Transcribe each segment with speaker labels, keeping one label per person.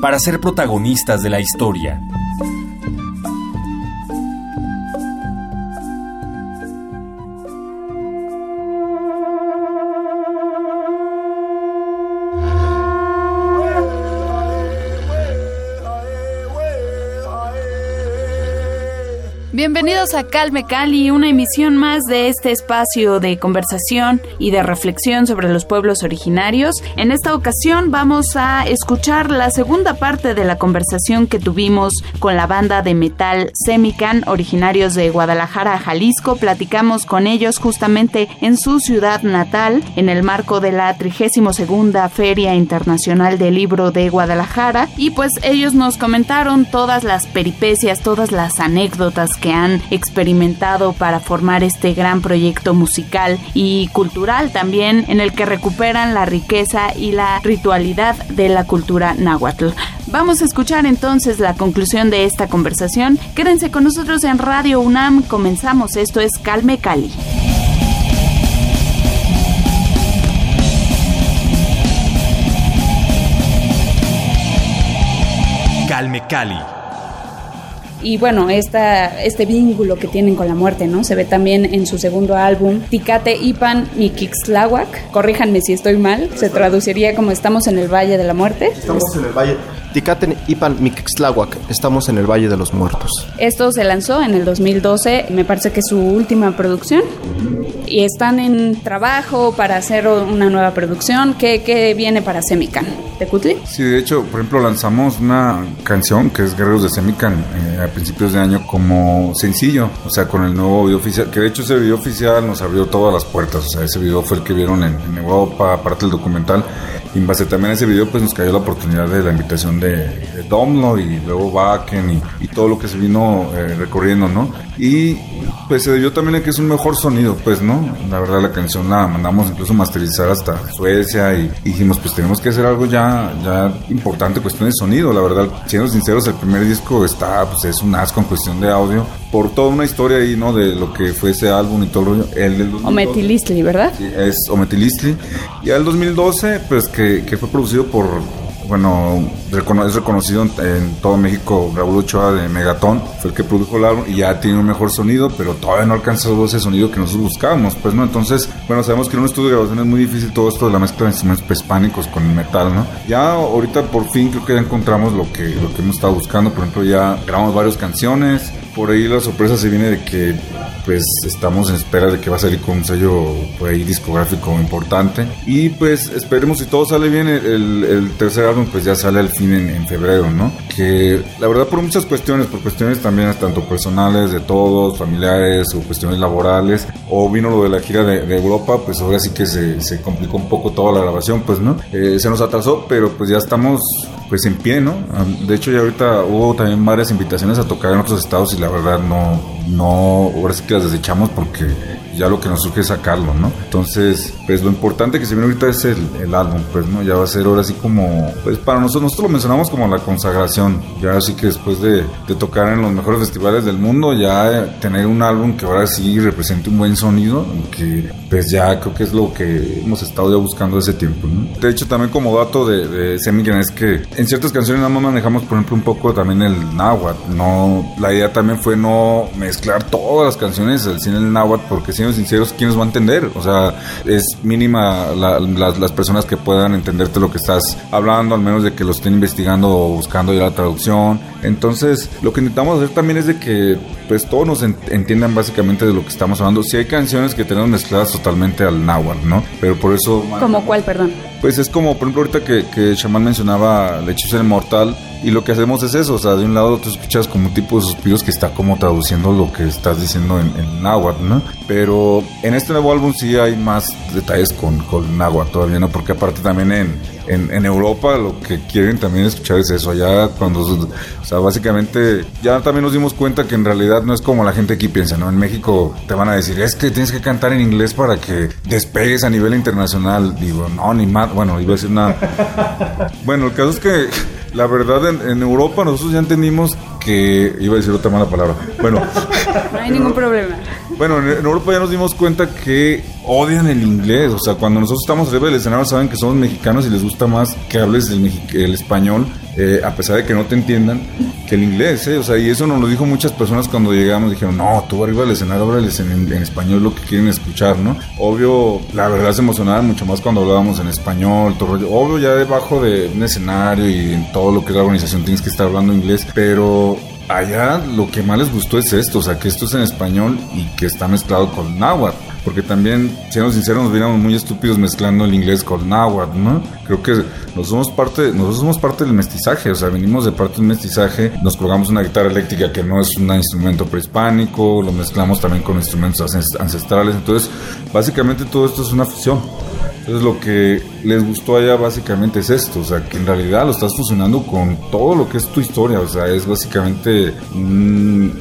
Speaker 1: para ser protagonistas de la historia.
Speaker 2: Bienvenidos a Calme Cali, una emisión más de este espacio de conversación y de reflexión sobre los pueblos originarios. En esta ocasión vamos a escuchar la segunda parte de la conversación que tuvimos con la banda de metal Semican, originarios de Guadalajara, Jalisco. Platicamos con ellos justamente en su ciudad natal, en el marco de la 32 Feria Internacional del Libro de Guadalajara. Y pues ellos nos comentaron todas las peripecias, todas las anécdotas que han experimentado para formar este gran proyecto musical y cultural también en el que recuperan la riqueza y la ritualidad de la cultura náhuatl. Vamos a escuchar entonces la conclusión de esta conversación. Quédense con nosotros en Radio UNAM. Comenzamos. Esto es Calme Cali.
Speaker 1: Calme Cali
Speaker 2: y bueno, esta, este vínculo que tienen con la muerte, ¿no? Se ve también en su segundo álbum, Ticate Ipan Mikixtláhuac. Corríjanme si estoy mal, se traduciría como Estamos en el Valle de la Muerte.
Speaker 3: Estamos en el Valle. Ticate Ipan Mikixtláhuac, estamos en el Valle de los Muertos.
Speaker 2: Esto se lanzó en el 2012, me parece que es su última producción. Y están en trabajo para hacer una nueva producción. ¿Qué, qué viene para Semican? ¿De Cutli?
Speaker 4: Sí, de hecho, por ejemplo, lanzamos una canción que es Guerreros de Semican eh, a principios de año como sencillo, o sea, con el nuevo video oficial, que de hecho ese video oficial nos abrió todas las puertas, o sea, ese video fue el que vieron en, en Europa, aparte del documental, y en base también a ese video, pues nos cayó la oportunidad de la invitación de, de Domno y luego Bakken y, y, todo lo que se vino eh, recorriendo, ¿no? Y pues se debió también a que es un mejor sonido, pues, ¿no? La verdad la canción la mandamos incluso masterizar hasta Suecia y, dijimos, pues tenemos que hacer algo ya, ya importante, cuestión de sonido, la verdad, siendo sinceros, el primer disco está, pues es un asco en cuestión de audio, por toda una historia ahí, ¿no? De lo que fue ese álbum y todo el rollo. El del
Speaker 2: Ometilistli, ¿verdad?
Speaker 4: Sí, es Ometilistli. Y el 2012, pues que, que fue producido por bueno, es reconocido en todo México, Raúl Ochoa de Megatón, fue el que produjo el álbum y ya tiene un mejor sonido, pero todavía no alcanzó ese sonido que nosotros buscábamos, pues, ¿no? Entonces, bueno, sabemos que en un estudio de grabación es muy difícil todo esto de la mezcla de instrumentos prehispánicos con el metal, ¿no? Ya ahorita por fin creo que ya encontramos lo que, lo que hemos estado buscando, por ejemplo, ya grabamos varias canciones, por ahí la sorpresa se viene de que pues estamos en espera de que va a salir con un sello por ahí discográfico importante. Y pues esperemos si todo sale bien el, tercer álbum pues ya sale al fin en, en, febrero no que la verdad por muchas cuestiones por cuestiones también tanto personales de todos familiares o cuestiones laborales o vino lo de la gira de, Europa pues ahora sí que se, complicó un poco toda la grabación pues no eh, se nos atrasó pero pues ya estamos pues en pie no de hecho ya ahorita hubo también varias invitaciones a tocar en otros estados y la verdad no no ahora sí que las desechamos porque ya lo que nos surge es sacarlo, ¿no? Entonces, pues lo importante que se viene ahorita es el, el, álbum, pues, ¿no? Ya va a ser ahora sí como, pues para nosotros, nosotros lo mencionamos como la consagración, ya así que después de, de tocar en los mejores festivales del mundo, ya tener un álbum que ahora sí represente un buen sonido, que pues ya creo que es lo que hemos estado ya buscando ese tiempo, ¿no? De hecho, también como dato de, de es que en ciertas canciones nada más manejamos, por ejemplo, un poco también el náhuatl, no, la idea también fue no mezclar todas las canciones al cine del náhuatl, porque si sinceros, ¿quién nos va a entender? O sea, es mínima la, la, las personas que puedan entenderte lo que estás hablando, al menos de que lo estén investigando o buscando ya la traducción. Entonces, lo que intentamos hacer también es de que pues todos nos entiendan básicamente de lo que estamos hablando. Si hay canciones que tenemos mezcladas totalmente al náhuatl, ¿no? Pero por eso...
Speaker 2: ¿Como cuál, perdón?
Speaker 4: Pues es como, por ejemplo, ahorita que, que Shaman mencionaba La hechizo inmortal, Y lo que hacemos es eso, o sea, de un lado tú escuchas como un tipo de suspiros que está como traduciendo lo que estás diciendo en, en náhuatl, ¿no? Pero en este nuevo álbum sí hay más detalles con, con náhuatl todavía, ¿no? Porque aparte también en, en, Europa lo que quieren también escuchar es eso. Ya cuando, o sea, básicamente, ya también nos dimos cuenta que en realidad no es como la gente aquí piensa, ¿no? En México te van a decir, es que tienes que cantar en inglés para que despegues a nivel internacional. Digo, no, ni más, bueno, iba a decir nada. bueno, el caso es que la verdad en, en Europa nosotros ya entendimos que iba a decir otra mala palabra. Bueno,
Speaker 2: no hay ningún problema.
Speaker 4: Bueno, en, Europa ya nos dimos cuenta que odian el inglés. O sea, cuando nosotros estamos arriba del escenario saben que somos mexicanos y les gusta más que hables el, el español, eh, a pesar de que no te entiendan, que el inglés. ¿eh? O sea, y eso nos lo dijo muchas personas cuando llegamos. Dijeron, no, tú arriba del escenario háblales en, en, español lo que quieren escuchar, ¿no? Obvio, la verdad se emocionaban mucho más cuando hablábamos en español, todo rollo. Obvio, ya debajo de un escenario y en todo lo que es la organización tienes que estar hablando inglés, pero allá lo que más les gustó es esto, o sea, que esto es en español y que está mezclado con náhuatl. Porque también, siendo sinceros, nos veríamos muy estúpidos mezclando el inglés con náhuatl, ¿no? Creo que nosotros somos parte, nosotros somos parte del mestizaje, o sea, venimos de parte del mestizaje, nos colgamos una guitarra eléctrica que no es un instrumento prehispánico, lo mezclamos también con instrumentos ancestrales, entonces, básicamente todo esto es una fusión. Entonces lo que les gustó allá básicamente es esto, o sea, que en realidad lo estás fusionando con todo lo que es tu historia, o sea, es básicamente un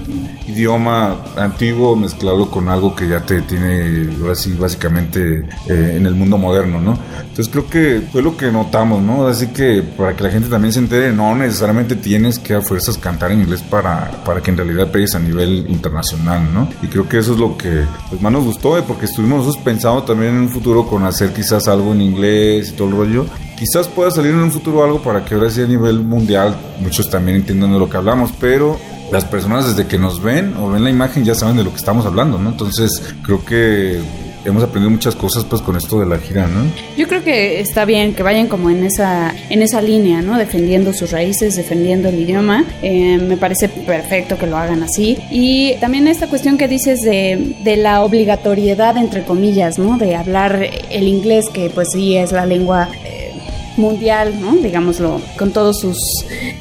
Speaker 4: idioma antiguo mezclado con algo que ya te tiene así básicamente eh, en el mundo moderno, ¿no? Entonces creo que fue lo que notamos, ¿no? Así que para que la gente también se entere, no necesariamente tienes que a fuerzas cantar en inglés para, para que en realidad pegues a nivel internacional, ¿no? Y creo que eso es lo que pues, más nos gustó, ¿eh? porque estuvimos nosotros pensando también en un futuro con hacer quizás algo en inglés y todo el rollo. Quizás pueda salir en un futuro algo para que ahora sí a nivel mundial muchos también entiendan de lo que hablamos, pero las personas desde que nos ven o ven la imagen ya saben de lo que estamos hablando, ¿no? Entonces creo que hemos aprendido muchas cosas pues con esto de la gira, ¿no?
Speaker 2: Yo creo que está bien que vayan como en esa en esa línea, ¿no? Defendiendo sus raíces, defendiendo el idioma. Eh, me parece perfecto que lo hagan así. Y también esta cuestión que dices de, de la obligatoriedad, entre comillas, ¿no? De hablar el inglés, que pues sí es la lengua mundial, ¿no? Digámoslo, con todos sus,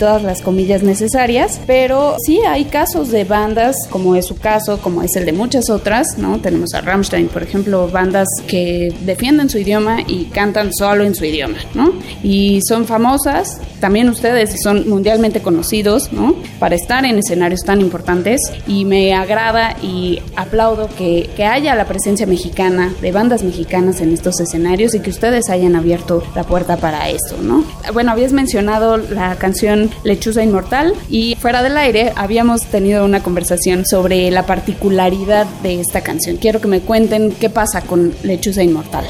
Speaker 2: todas las comillas necesarias, pero sí hay casos de bandas, como es su caso, como es el de muchas otras, ¿no? Tenemos a Rammstein, por ejemplo, bandas que defienden su idioma y cantan solo en su idioma, ¿no? Y son famosas, también ustedes son mundialmente conocidos, ¿no? Para estar en escenarios tan importantes y me agrada y aplaudo que, que haya la presencia mexicana, de bandas mexicanas en estos escenarios y que ustedes hayan abierto la puerta para eso, ¿no? Bueno, habías mencionado la canción Lechuza Inmortal y fuera del aire habíamos tenido una conversación sobre la particularidad de esta canción. Quiero que me cuenten qué pasa con Lechuza Inmortal.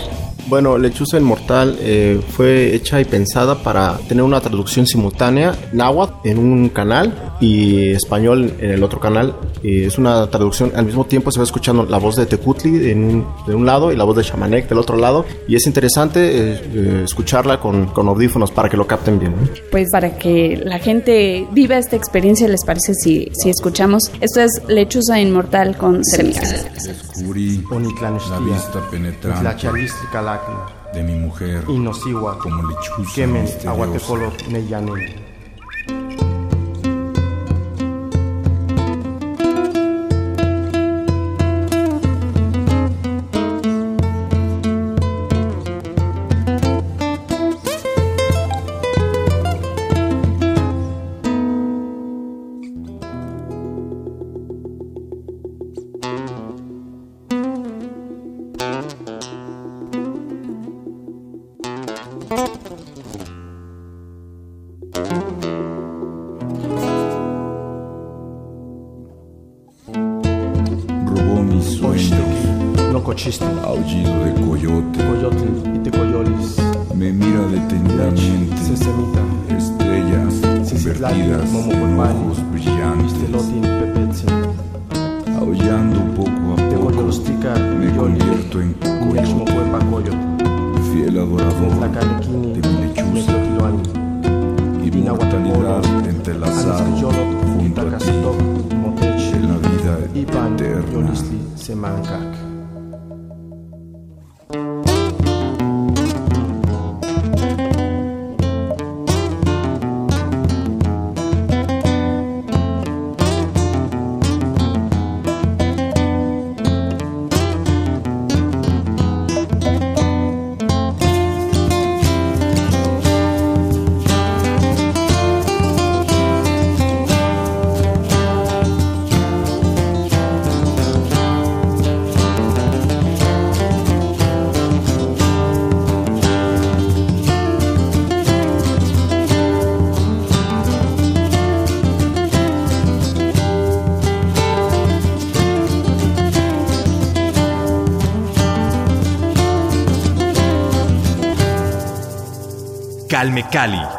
Speaker 3: Bueno, Lechuza Inmortal eh, fue hecha y pensada para tener una traducción simultánea náhuatl en un canal y español en el otro canal. Eh, es una traducción, al mismo tiempo se va escuchando la voz de Tecutli en un, de un lado y la voz de Chamanek del otro lado. Y es interesante eh, escucharla con, con, audífonos para que lo capten bien.
Speaker 2: Pues para que la gente viva esta experiencia, ¿les parece si, si escuchamos? Esto es Lechuza Inmortal con.
Speaker 5: Descubrí la vista penetrante de mi mujer como lechuza Aullido de coyote.
Speaker 3: Coyote y te coyolis.
Speaker 5: Me mira detenidamente. Estrellas convertidas en ojos brillantes. Aullando poco a poco. Me convierto en coyote. Fiel adorador de mi lechuza. Inmortalidad entrelazada junto a ti. En la vida eterna.
Speaker 1: Calme Cali.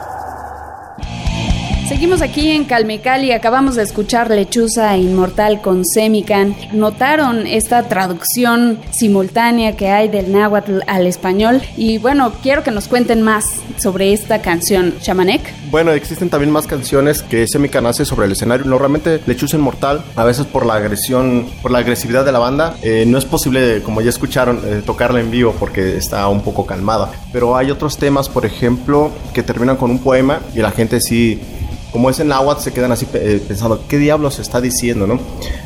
Speaker 2: Seguimos aquí en Calmecali, acabamos de escuchar Lechuza Inmortal con Semican. ¿Notaron esta traducción simultánea que hay del náhuatl al español? Y bueno, quiero que nos cuenten más sobre esta canción, Shamanek.
Speaker 3: Bueno, existen también más canciones que Semican hace sobre el escenario. Normalmente Lechuza Inmortal, a veces por la agresión, por la agresividad de la banda, eh, no es posible, como ya escucharon, eh, tocarla en vivo porque está un poco calmada. Pero hay otros temas, por ejemplo, que terminan con un poema y la gente sí como es en se quedan así eh, pensando, ¿qué diablos está diciendo, no?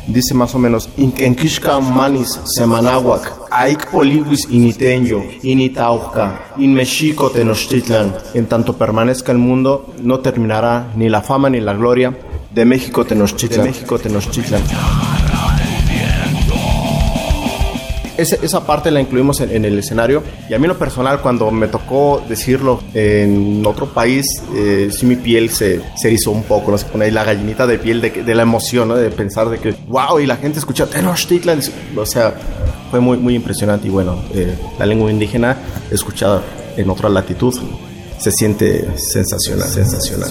Speaker 3: Dice más o menos, en Kishka manis semanahuac, aik poliguis initenyo, initauca, in Mexico tenochtitlan. En tanto permanezca el mundo, no terminará ni la fama ni la gloria de México Tenochtitlan. De México Tenochtitlan. Esa, esa parte la incluimos en, en, el escenario y a mí en lo personal cuando me tocó decirlo en otro país eh, sí mi piel se, se erizó un poco, no se pone ahí la gallinita de piel de, de la emoción, ¿no? de pensar de que wow y la gente escucha Tenochtitlan, o sea fue muy, muy impresionante y bueno, eh, la lengua indígena escuchada en otra latitud se siente sensacional, sensacional.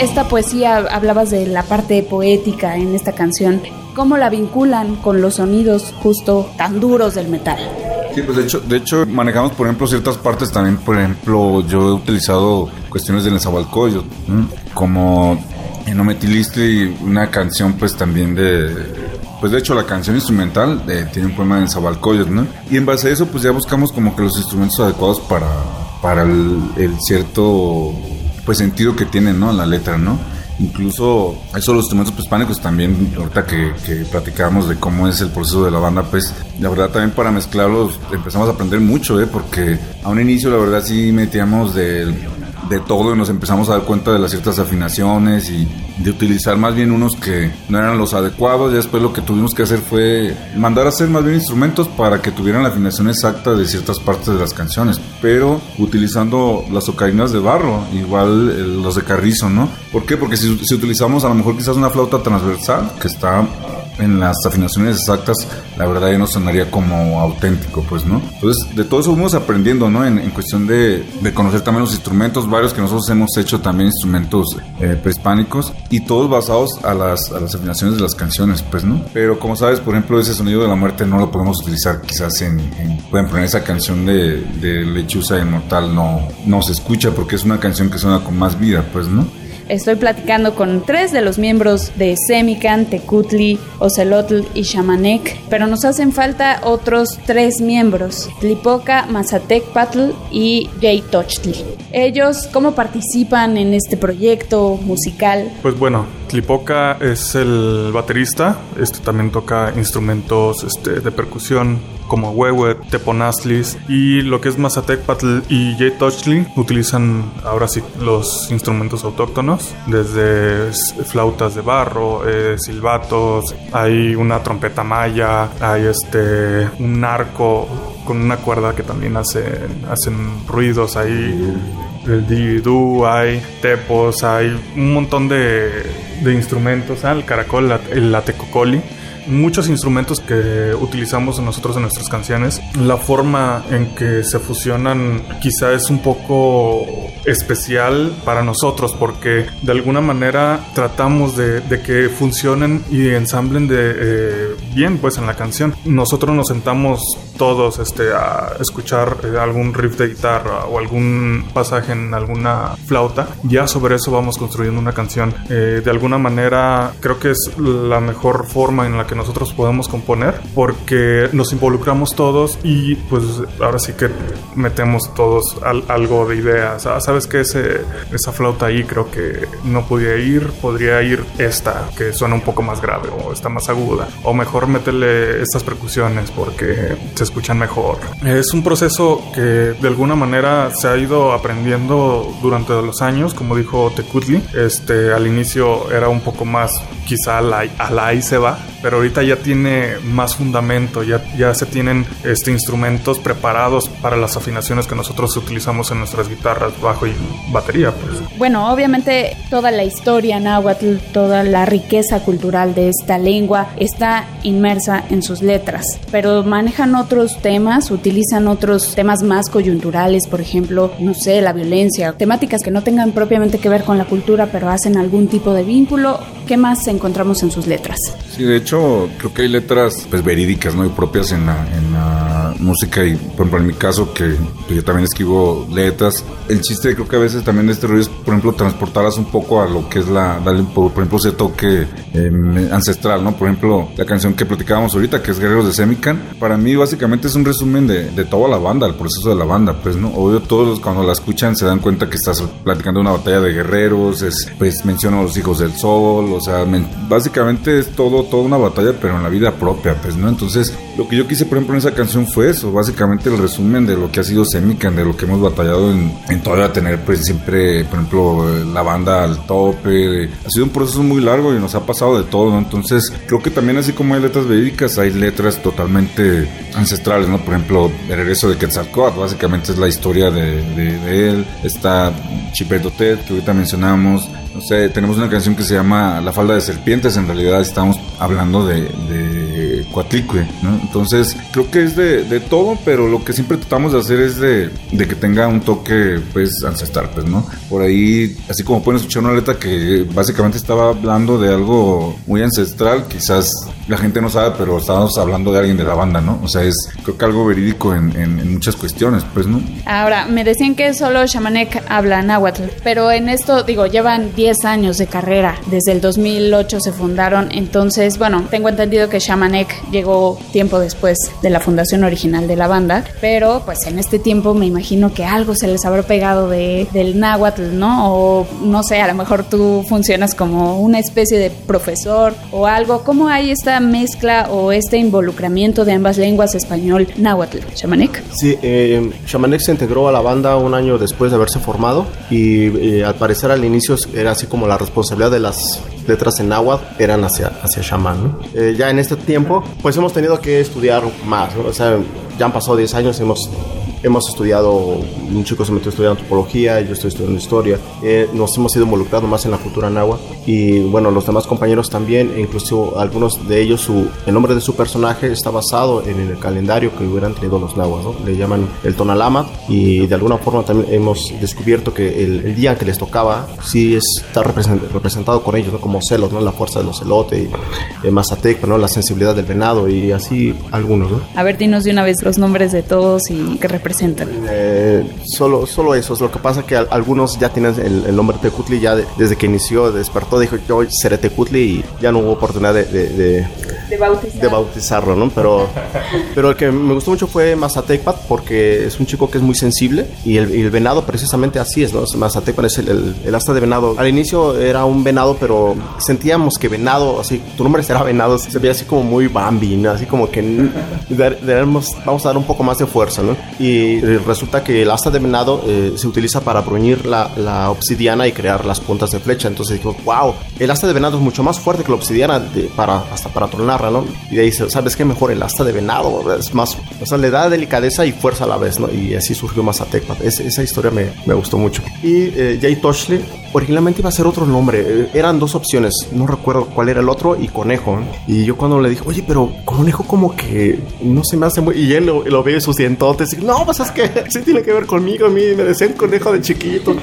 Speaker 2: Esta poesía, hablabas de la parte poética en esta canción. ¿Cómo la vinculan con los sonidos justo tan duros del metal?
Speaker 4: Sí, pues de hecho, de hecho manejamos, por ejemplo, ciertas partes también, por ejemplo, yo he utilizado cuestiones del Nezahualcóyotl, como en Ometilistli, una canción pues también de, pues de hecho la canción instrumental eh, tiene un poema de Nezahualcóyotl, ¿no? Y en base a eso pues ya buscamos como que los instrumentos adecuados para, para el, el cierto pues sentido que tiene, ¿no? La letra, ¿no? Incluso eso los instrumentos prehispánicos también, ahorita que, que platicábamos de cómo es el proceso de la banda, pues la verdad también para mezclarlos empezamos a aprender mucho, ¿eh? Porque a un inicio la verdad sí metíamos de, de todo y nos empezamos a dar cuenta de las ciertas afinaciones y de utilizar más bien unos que no eran los adecuados. Y después lo que tuvimos que hacer fue mandar a hacer más bien instrumentos para que tuvieran la afinación exacta de ciertas partes de las canciones, pero utilizando las ocarinas de barro, igual los de carrizo, ¿no? ¿Por qué? Porque si, si utilizamos a lo mejor quizás una flauta transversal que está en las afinaciones exactas, la verdad ya no sonaría como auténtico, pues, ¿no? Entonces, de todo eso vamos aprendiendo, ¿no? En, en cuestión de, de, conocer también los instrumentos, varios que nosotros hemos hecho también instrumentos eh, prehispánicos y todos basados a las, a las afinaciones de las canciones, pues, ¿no? Pero como sabes, por ejemplo, ese sonido de la muerte no lo podemos utilizar quizás en, en pueden poner esa canción de, de Lechuza Inmortal, no, no se escucha porque es una canción que suena con más vida, pues, ¿no?
Speaker 2: Estoy platicando con tres de los miembros de Semican, Tecutli, Ocelotl y Shamanek, pero nos hacen falta otros tres miembros, Tlipoca, Mazatec Patl y Jay Tochtli. Ellos, ¿cómo participan en este proyecto musical?
Speaker 6: Pues bueno, Tlipoca es el baterista, este también toca instrumentos este, de percusión como Huehuet, Teponazlis y lo que es Mazatecpatl y Jay Tochtli utilizan ahora sí los instrumentos autóctonos, desde flautas de barro, eh, silbatos, hay una trompeta maya, hay este un arco con una cuerda que también hacen, hacen ruidos ahí. El didgeridoo, hay tepos, hay un montón de, de instrumentos, ¿eh? el caracol, el latecocoli muchos instrumentos que utilizamos nosotros en nuestras canciones. La forma en que se fusionan quizá es un poco especial para nosotros porque de alguna manera tratamos de, de que funcionen y ensamblen de eh, bien pues en la canción. Nosotros nos sentamos todos este, a escuchar eh, algún riff de guitarra o algún pasaje en alguna flauta. Ya sobre eso vamos construyendo una canción. Eh, de alguna manera creo que es la mejor forma en la que nosotros podemos componer porque nos involucramos todos y pues ahora sí que metemos todos al, algo de ideas. ¿Sabes que ese, esa flauta ahí creo que no podía ir? Podría ir esta que suena un poco más grave o está más aguda. O mejor meterle estas percusiones porque se escuchan mejor. Es un proceso que de alguna manera se ha ido aprendiendo durante los años, como dijo Tecutli. Este, al inicio era un poco más quizá a la, a la ahí se va, pero ahorita ya tiene más fundamento, ya, ya se tienen este, instrumentos preparados para las afinaciones que nosotros utilizamos en nuestras guitarras, bajo y batería. Pues.
Speaker 2: Bueno, obviamente toda la historia náhuatl, toda la riqueza cultural de esta lengua está inmersa en sus letras, pero manejan otros temas, utilizan otros temas más coyunturales, por ejemplo, no sé, la violencia, temáticas que no tengan propiamente que ver con la cultura, pero hacen algún tipo de vínculo. ¿Qué más encontramos en sus letras?
Speaker 4: Sí, de hecho, creo que hay letras pues verídicas, ¿no? Y propias en la, en la música y, por ejemplo, en mi caso, que pues, yo también escribo letras, el chiste creo que a veces también de este rollo es, por ejemplo, transportarlas un poco a lo que es la, darle, por, ejemplo, ese toque eh, ancestral, ¿no? Por ejemplo, la canción que platicábamos ahorita, que es Guerreros de Semican, para mí básicamente es un resumen de, de toda la banda, el proceso de la banda, pues, ¿no? Obvio, todos cuando la escuchan se dan cuenta que estás platicando una batalla de guerreros, es, pues menciono a los hijos del sol, o sea, básicamente es todo, toda una batalla, pero en la vida propia, pues, ¿no? Entonces, lo que yo quise, por ejemplo, en esa canción fue eso, básicamente el resumen de lo que ha sido Semican, de lo que hemos batallado en, en todavía tener, pues, siempre, por ejemplo, la banda al tope. ha sido un proceso muy largo y nos ha pasado de todo. Entonces, creo que también así como hay letras verídicas, hay letras totalmente ancestrales, ¿no? Por ejemplo, el regreso de Quetzalcóatl, básicamente es la historia de, él. Está Chipedotet, que ahorita mencionamos. No sé, tenemos una canción que se llama La falda de serpientes, en realidad estamos hablando de Coatlicue, ¿no? Entonces, creo que es de, todo, pero lo que siempre tratamos de hacer es de, que tenga un toque, pues, ancestral, pues, ¿no? Por ahí, así como pueden escuchar una letra que básicamente estaba hablando de algo muy ancestral, quizás la gente no sabe, pero estábamos hablando de alguien de la banda, ¿no? O sea, es creo que algo verídico en, en, en muchas cuestiones, pues, ¿no?
Speaker 2: Ahora, me decían que solo Shamanek habla náhuatl, pero en esto, digo, llevan 10 años de carrera, desde el 2008 se fundaron, entonces, bueno, tengo entendido que Shamanek llegó tiempo después de la fundación original de la banda, pero pues en este tiempo me imagino que algo se les habrá pegado de, del náhuatl, ¿no? O no sé, a lo mejor tú funcionas como una especie de profesor o algo. ¿Cómo hay esta mezcla o este involucramiento de ambas lenguas, español, náhuatl, Shamanek?
Speaker 3: Sí, eh, se integró a la banda un año después de haberse formado y eh, al parecer al inicio era así como la responsabilidad de las letras en náhuatl eran hacia, hacia. ¿no? Eh, ya en este tiempo, pues hemos tenido que estudiar más, o sea, ya han pasado 10 años, hemos hemos estudiado, un chico se metió a estudiar antropología, yo estoy estudiando historia, eh, nos hemos ido involucrando más en la cultura náhuatl y bueno, los demás compañeros también, e incluso algunos de ellos, su, el nombre de su personaje está basado en el calendario que hubieran tenido los nahuas, ¿no? le llaman el Tonalama y de alguna forma también hemos descubierto que el, el día que les tocaba sí está represent, representado con ellos, ¿no? como celos, ¿no? la fuerza de los celotes, eh, Mazatec, ¿no? la sensibilidad del venado y así algunos. ¿no?
Speaker 2: A ver, dinos de una vez los nombres de todos y que representan
Speaker 3: eh, solo, solo eso es lo que pasa que algunos ya tienen el, el nombre Tecutli ya de, desde que inició, despertó, dijo yo seré Tecutli y ya no hubo oportunidad de, de, de,
Speaker 2: de bautizar.
Speaker 3: de bautizarlo, ¿no? Pero, pero el que me gustó mucho fue Mazatecpat porque es un chico que es muy sensible y el, y el venado precisamente así es, ¿no? Mazatecpat es el, el, el, asta de venado. Al inicio era un venado, pero sentíamos que venado, así, tu nombre será venado, se veía así como muy Bambi, ¿no? Así como que debemos, vamos a dar un poco más de fuerza, ¿no? Y resulta que el asta de venado eh, se utiliza para bruñir la, la, obsidiana y crear las puntas de flecha. Entonces digo, wow, el asta de venado es mucho más fuerte que la obsidiana de, para, hasta para tronarla, ¿no? Y de ahí, ¿sabes qué? Mejor el asta de venado, es más, o sea, le da delicadeza y fuerza a la vez, ¿no? Y así surgió Mazatecpat. Es, esa historia me, me, gustó mucho. Y eh, Jay Toshley originalmente iba a ser otro nombre. Eh, eran dos opciones, no recuerdo cuál era el otro, y Conejo. Y yo cuando le dije, oye, pero Conejo como que no se me hace muy... Y él lo, lo ve sus dientotes y no, pues es que sí tiene que ver conmigo, a mí me decían conejo de chiquito.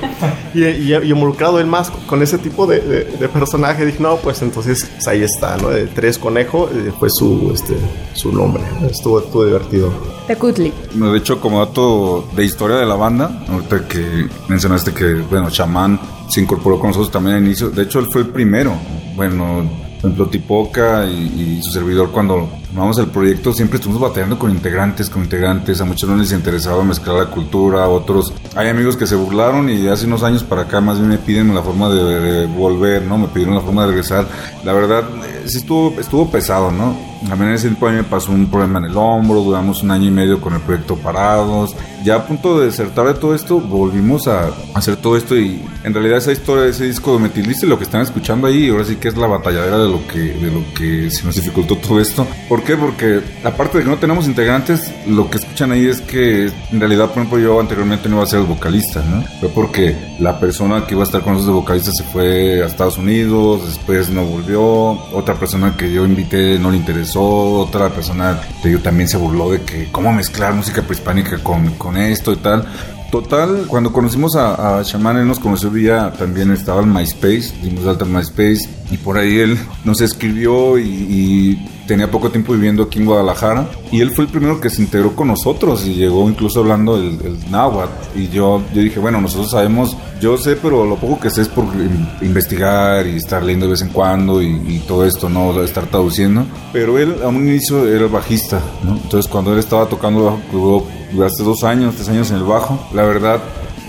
Speaker 3: Y, y, y involucrado él más con ese tipo de, de, de, personaje, dije, no, pues entonces pues ahí está, ¿no? De tres conejo eh, fue su, este, su nombre. Estuvo, estuvo divertido.
Speaker 2: Tecutli.
Speaker 4: De hecho, como dato de historia de la banda, ahorita que mencionaste que, bueno, Chamán se incorporó con nosotros también al inicio. De hecho, él fue el primero. Bueno, por ejemplo, Tipoca y, y, su servidor cuando Vamos al proyecto, siempre estuvimos batallando con integrantes, con integrantes, a muchos no les interesaba mezclar la cultura, a otros, hay amigos que se burlaron y hace unos años para acá más bien me piden la forma de, volver, ¿no? Me pidieron la forma de regresar. La verdad, eh, sí estuvo, estuvo pesado, ¿no? Mí en ese tiempo a mí me pasó un problema en el hombro, duramos un año y medio con el proyecto parados. Ya a punto de desertar de todo esto, volvimos a hacer todo esto y en realidad esa historia ese disco de Metiliste, lo que están escuchando ahí, ahora sí que es la batalladera de lo que, de lo que se nos dificultó todo esto. ¿Por qué? Porque aparte de que no tenemos integrantes, lo que escuchan ahí es que en realidad, por ejemplo, yo anteriormente no iba a ser el vocalista, ¿no? Fue porque la persona que iba a estar con nosotros de vocalista se fue a Estados Unidos, después no volvió, otra persona que yo invité no le interesó otra persona yo también se burló de que cómo mezclar música prehispánica con, con esto y tal. Total, cuando conocimos a, Shaman, él nos conoció vía, también estaba en MySpace, dimos alta en MySpace, y por ahí él nos escribió y, tenía poco tiempo viviendo aquí en Guadalajara, y él fue el primero que se integró con nosotros y llegó incluso hablando el, el náhuatl, y yo, yo dije, bueno, nosotros sabemos, yo sé, pero lo poco que sé es por investigar y estar leyendo de vez en cuando y, todo esto, no estar traduciendo, pero él a un inicio era bajista, ¿no? Entonces cuando él estaba tocando bajo, hace dos años, tres años en el bajo. La verdad,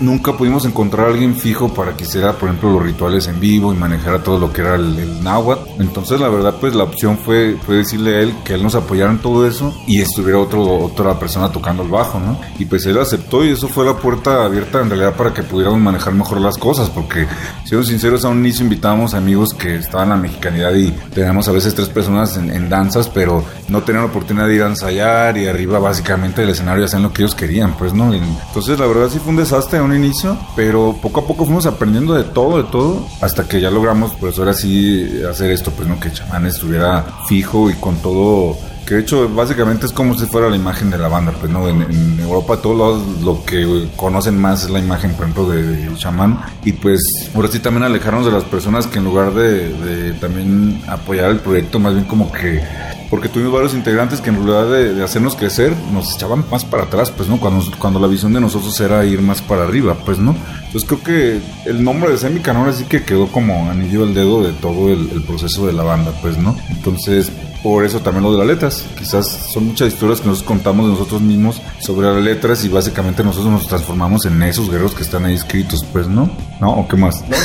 Speaker 4: nunca pudimos encontrar a alguien fijo para que hiciera, por ejemplo, los rituales en vivo y manejara todo lo que era el, náhuatl. Entonces, la verdad, pues la opción fue, decirle a él que él nos apoyara en todo eso y estuviera otro, otra persona tocando el bajo, ¿no? Y pues él aceptó y eso fue la puerta abierta en realidad para que pudiéramos manejar mejor las cosas, porque, siendo sinceros, a un inicio invitábamos amigos que estaban en la mexicanidad y teníamos a veces tres personas en, danzas, pero no tenían la oportunidad de ir a ensayar y arriba básicamente del escenario hacían lo que ellos querían, pues, ¿no? entonces, la verdad sí fue un desastre inicio, pero poco a poco fuimos aprendiendo de todo, de todo, hasta que ya logramos, pues ahora sí, hacer esto, pues no, que chamán estuviera fijo y con todo que de hecho básicamente es como si fuera la imagen de la banda, pues no, en, Europa todos lados lo que conocen más es la imagen, por ejemplo, de, chamán, y pues ahora sí también alejarnos de las personas que en lugar de, de también apoyar el proyecto, más bien como que porque tuvimos varios integrantes que en lugar de, hacernos crecer, nos echaban más para atrás, pues, ¿no? Cuando, cuando la visión de nosotros era ir más para arriba, pues, ¿no? Entonces creo que el nombre de Semicanor así que quedó como anillo al dedo de todo el, el, proceso de la banda, pues, ¿no? Entonces, por eso también lo de las letras. Quizás son muchas historias que nosotros contamos de nosotros mismos sobre las letras y básicamente nosotros nos transformamos en esos guerreros que están ahí escritos, pues, ¿no? ¿No? ¿O qué más? No,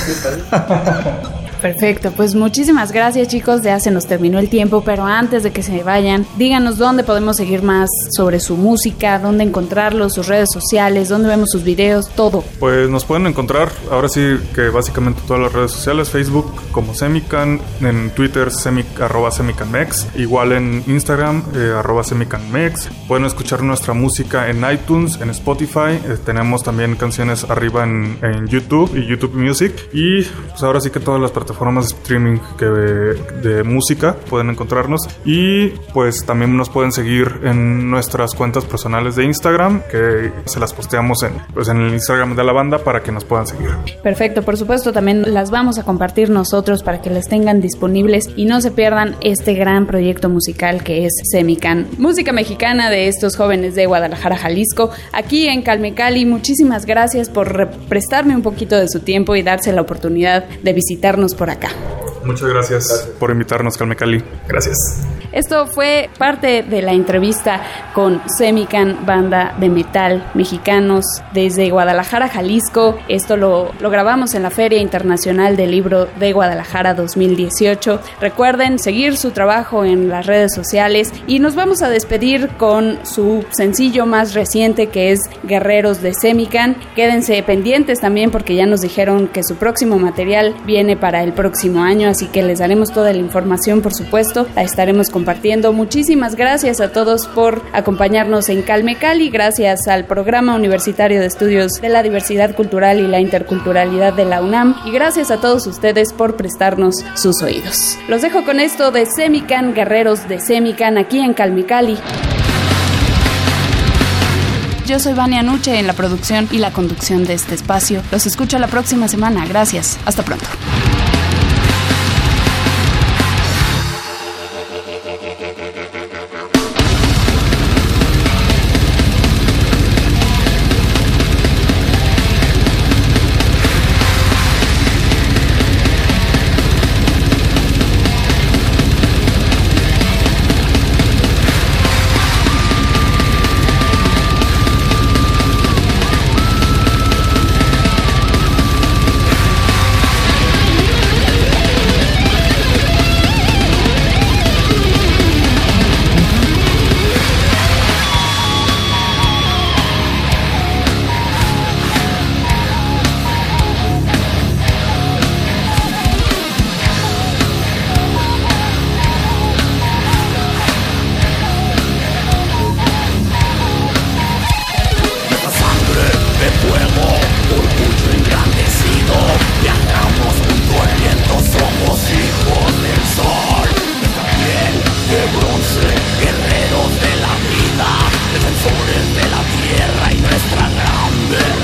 Speaker 2: Perfecto, pues muchísimas gracias chicos, ya se nos terminó el tiempo, pero antes de que se vayan, díganos dónde podemos seguir más sobre su música, dónde encontrarlos, sus redes sociales, dónde vemos sus videos, todo.
Speaker 6: Pues nos pueden encontrar, ahora sí que básicamente todas las redes sociales, Facebook como Semican, en Twitter semic, arroba Semicanmex, igual en Instagram eh, arroba Semicanmex, pueden escuchar nuestra música en iTunes, en Spotify, eh, tenemos también canciones arriba en, YouTube y YouTube Music. Y pues ahora sí que todas las plataformas plataformas de streaming que de, música pueden encontrarnos y pues también nos pueden seguir en nuestras cuentas personales de Instagram que se las posteamos en, pues, en el Instagram de la banda para que nos puedan seguir.
Speaker 2: Perfecto, por supuesto también las vamos a compartir nosotros para que las tengan disponibles y no se pierdan este gran proyecto musical que es Semican, música mexicana de estos jóvenes de Guadalajara, Jalisco, aquí en Calmecali. Muchísimas gracias por prestarme un poquito de su tiempo y darse la oportunidad de visitarnos por acá.
Speaker 6: Muchas gracias, por invitarnos, Calmecali. Gracias.
Speaker 2: Esto fue parte de la entrevista con Semican, banda de metal mexicanos desde Guadalajara, Jalisco. Esto lo, lo grabamos en la Feria Internacional del Libro de Guadalajara 2018. Recuerden seguir su trabajo en las redes sociales y nos vamos a despedir con su sencillo más reciente que es Guerreros de Semican. Quédense pendientes también porque ya nos dijeron que su próximo material viene para el próximo año, así que les daremos toda la información, por supuesto. La estaremos con compartiendo. Muchísimas gracias a todos por acompañarnos en Calme Cali, gracias al Programa Universitario de Estudios de la Diversidad Cultural y la Interculturalidad de la UNAM y gracias a todos ustedes por prestarnos sus oídos. Los dejo con esto de Semican, guerreros de Semican aquí en Calme Cali. Yo soy Vania Nuche en la producción y la conducción de este espacio. Los escucho la próxima semana. Gracias. Hasta pronto. Bleh.